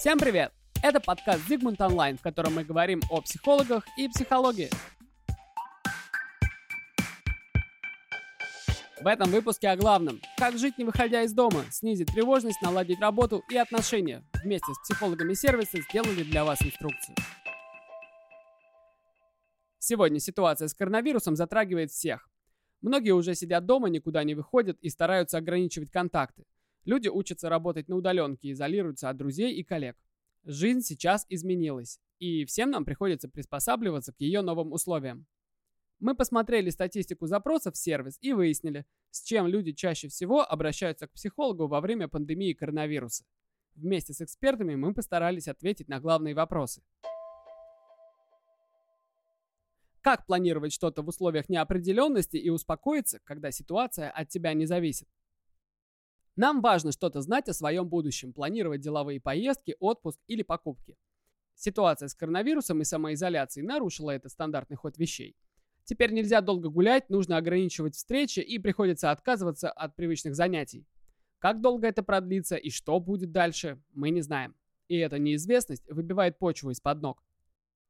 Всем привет! Это подкаст Зигмунд Онлайн, в котором мы говорим о психологах и психологии. В этом выпуске о главном. Как жить не выходя из дома, снизить тревожность, наладить работу и отношения. Вместе с психологами сервиса сделали для вас инструкцию. Сегодня ситуация с коронавирусом затрагивает всех. Многие уже сидят дома, никуда не выходят и стараются ограничивать контакты. Люди учатся работать на удаленке, изолируются от друзей и коллег. Жизнь сейчас изменилась, и всем нам приходится приспосабливаться к ее новым условиям. Мы посмотрели статистику запросов в сервис и выяснили, с чем люди чаще всего обращаются к психологу во время пандемии коронавируса. Вместе с экспертами мы постарались ответить на главные вопросы. Как планировать что-то в условиях неопределенности и успокоиться, когда ситуация от тебя не зависит? Нам важно что-то знать о своем будущем, планировать деловые поездки, отпуск или покупки. Ситуация с коронавирусом и самоизоляцией нарушила этот стандартный ход вещей. Теперь нельзя долго гулять, нужно ограничивать встречи и приходится отказываться от привычных занятий. Как долго это продлится и что будет дальше, мы не знаем. И эта неизвестность выбивает почву из-под ног.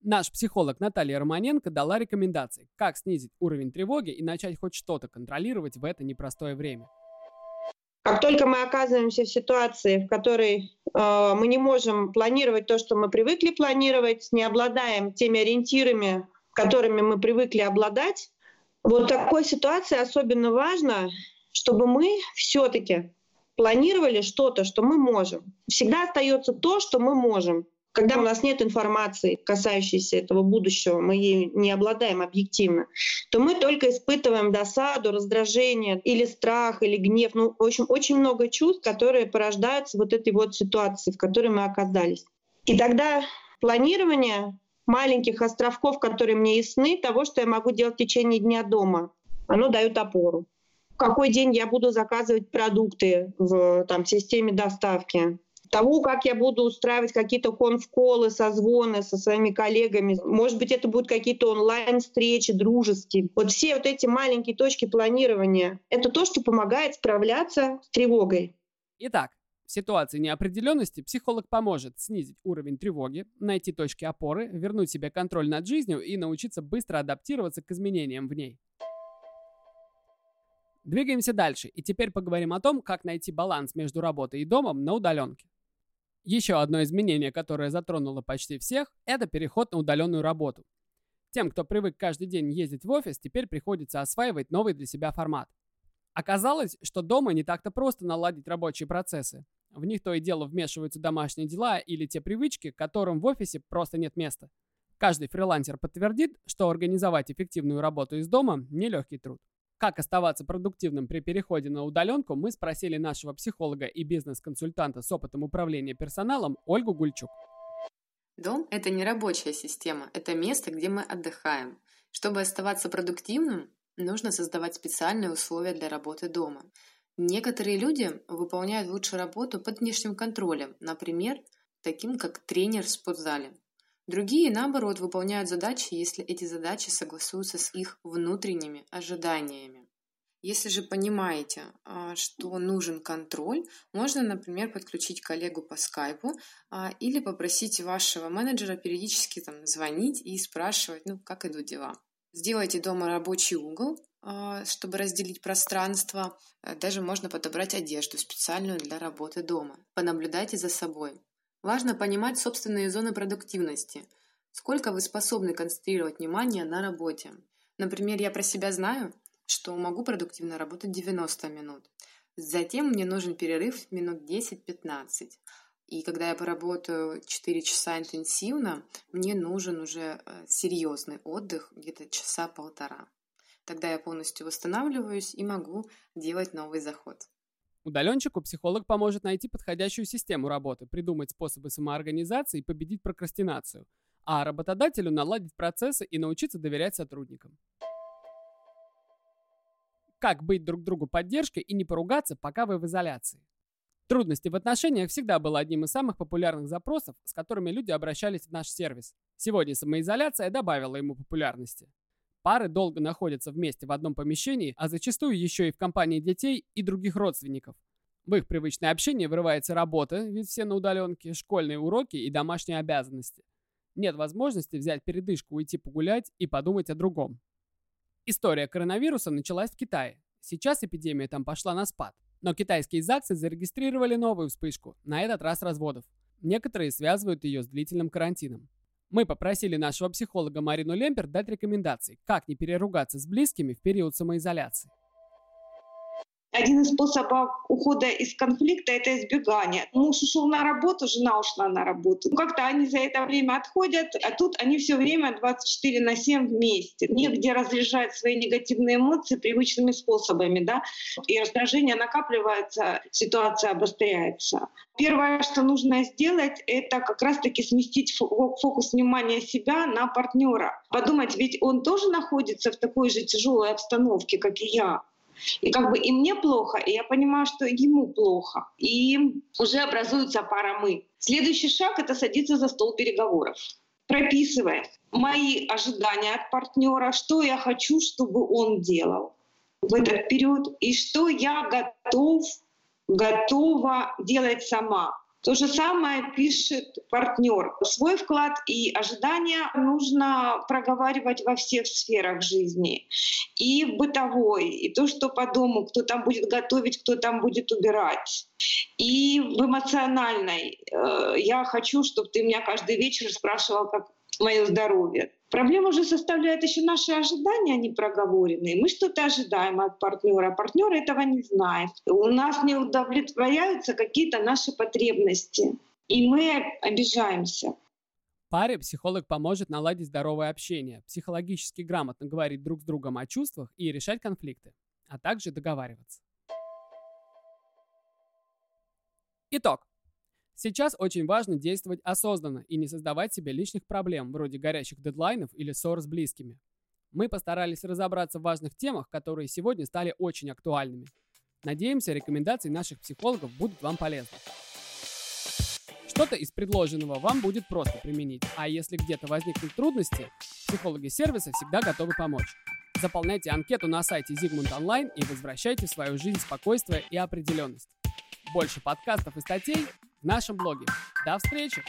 Наш психолог Наталья Романенко дала рекомендации, как снизить уровень тревоги и начать хоть что-то контролировать в это непростое время. Как только мы оказываемся в ситуации, в которой э, мы не можем планировать то, что мы привыкли планировать, не обладаем теми ориентирами, которыми мы привыкли обладать, вот в такой ситуации особенно важно, чтобы мы все-таки планировали что-то, что мы можем. Всегда остается то, что мы можем. Когда у нас нет информации, касающейся этого будущего, мы ей не обладаем объективно, то мы только испытываем досаду, раздражение или страх, или гнев. Ну, в общем, очень много чувств, которые порождаются вот этой вот ситуации, в которой мы оказались. И тогда планирование маленьких островков, которые мне ясны, того, что я могу делать в течение дня дома, оно дает опору. В какой день я буду заказывать продукты в там, системе доставки, того, как я буду устраивать какие-то конфколы, созвоны со своими коллегами. Может быть, это будут какие-то онлайн-встречи дружеские. Вот все вот эти маленькие точки планирования — это то, что помогает справляться с тревогой. Итак, в ситуации неопределенности психолог поможет снизить уровень тревоги, найти точки опоры, вернуть себе контроль над жизнью и научиться быстро адаптироваться к изменениям в ней. Двигаемся дальше, и теперь поговорим о том, как найти баланс между работой и домом на удаленке. Еще одно изменение, которое затронуло почти всех, это переход на удаленную работу. Тем, кто привык каждый день ездить в офис, теперь приходится осваивать новый для себя формат. Оказалось, что дома не так-то просто наладить рабочие процессы. В них то и дело вмешиваются домашние дела или те привычки, которым в офисе просто нет места. Каждый фрилансер подтвердит, что организовать эффективную работу из дома – нелегкий труд. Как оставаться продуктивным при переходе на удаленку, мы спросили нашего психолога и бизнес-консультанта с опытом управления персоналом Ольгу Гульчук. Дом – это не рабочая система, это место, где мы отдыхаем. Чтобы оставаться продуктивным, нужно создавать специальные условия для работы дома. Некоторые люди выполняют лучше работу под внешним контролем, например, таким как тренер в спортзале. Другие, наоборот, выполняют задачи, если эти задачи согласуются с их внутренними ожиданиями. Если же понимаете, а, что нужен контроль, можно, например, подключить коллегу по скайпу а, или попросить вашего менеджера периодически там, звонить и спрашивать, ну, как идут дела. Сделайте дома рабочий угол, а, чтобы разделить пространство. Даже можно подобрать одежду специальную для работы дома. Понаблюдайте за собой. Важно понимать собственные зоны продуктивности. Сколько вы способны концентрировать внимание на работе. Например, я про себя знаю, что могу продуктивно работать 90 минут. Затем мне нужен перерыв минут 10-15. И когда я поработаю 4 часа интенсивно, мне нужен уже э, серьезный отдых, где-то часа полтора. Тогда я полностью восстанавливаюсь и могу делать новый заход. Удаленщику психолог поможет найти подходящую систему работы, придумать способы самоорганизации и победить прокрастинацию, а работодателю наладить процессы и научиться доверять сотрудникам. Как быть друг другу поддержкой и не поругаться, пока вы в изоляции? Трудности в отношениях всегда было одним из самых популярных запросов, с которыми люди обращались в наш сервис. Сегодня самоизоляция добавила ему популярности. Пары долго находятся вместе в одном помещении, а зачастую еще и в компании детей и других родственников. В их привычное общение вырывается работа, ведь все на удаленке, школьные уроки и домашние обязанности. Нет возможности взять передышку, уйти погулять и подумать о другом. История коронавируса началась в Китае. Сейчас эпидемия там пошла на спад. Но китайские ЗАГСы зарегистрировали новую вспышку, на этот раз разводов. Некоторые связывают ее с длительным карантином. Мы попросили нашего психолога Марину Лемпер дать рекомендации, как не переругаться с близкими в период самоизоляции. Один из способов ухода из конфликта — это избегание. Муж ушел на работу, жена ушла на работу. Ну, как-то они за это время отходят, а тут они все время 24 на 7 вместе. Негде разряжать свои негативные эмоции привычными способами. Да? И раздражение накапливается, ситуация обостряется. Первое, что нужно сделать, это как раз-таки сместить фокус внимания себя на партнера. Подумать, ведь он тоже находится в такой же тяжелой обстановке, как и я. И как бы и мне плохо, и я понимаю, что ему плохо. И уже образуется пара мы. Следующий шаг — это садиться за стол переговоров. Прописывая мои ожидания от партнера, что я хочу, чтобы он делал в этот период, и что я готов, готова делать сама. То же самое пишет партнер. Свой вклад и ожидания нужно проговаривать во всех сферах жизни. И в бытовой, и то, что по дому, кто там будет готовить, кто там будет убирать. И в эмоциональной. Э, я хочу, чтобы ты меня каждый вечер спрашивал, как мое здоровье. Проблема же составляет еще наши ожидания, они проговоренные. Мы что-то ожидаем от партнера, а партнер этого не знает. У нас не удовлетворяются какие-то наши потребности, и мы обижаемся. Паре психолог поможет наладить здоровое общение, психологически грамотно говорить друг с другом о чувствах и решать конфликты, а также договариваться. Итог. Сейчас очень важно действовать осознанно и не создавать себе лишних проблем, вроде горящих дедлайнов или ссор с близкими. Мы постарались разобраться в важных темах, которые сегодня стали очень актуальными. Надеемся, рекомендации наших психологов будут вам полезны. Что-то из предложенного вам будет просто применить, а если где-то возникнут трудности, психологи сервиса всегда готовы помочь. Заполняйте анкету на сайте Zigmund Online и возвращайте в свою жизнь спокойствие и определенность. Больше подкастов и статей в нашем блоге. До встречи!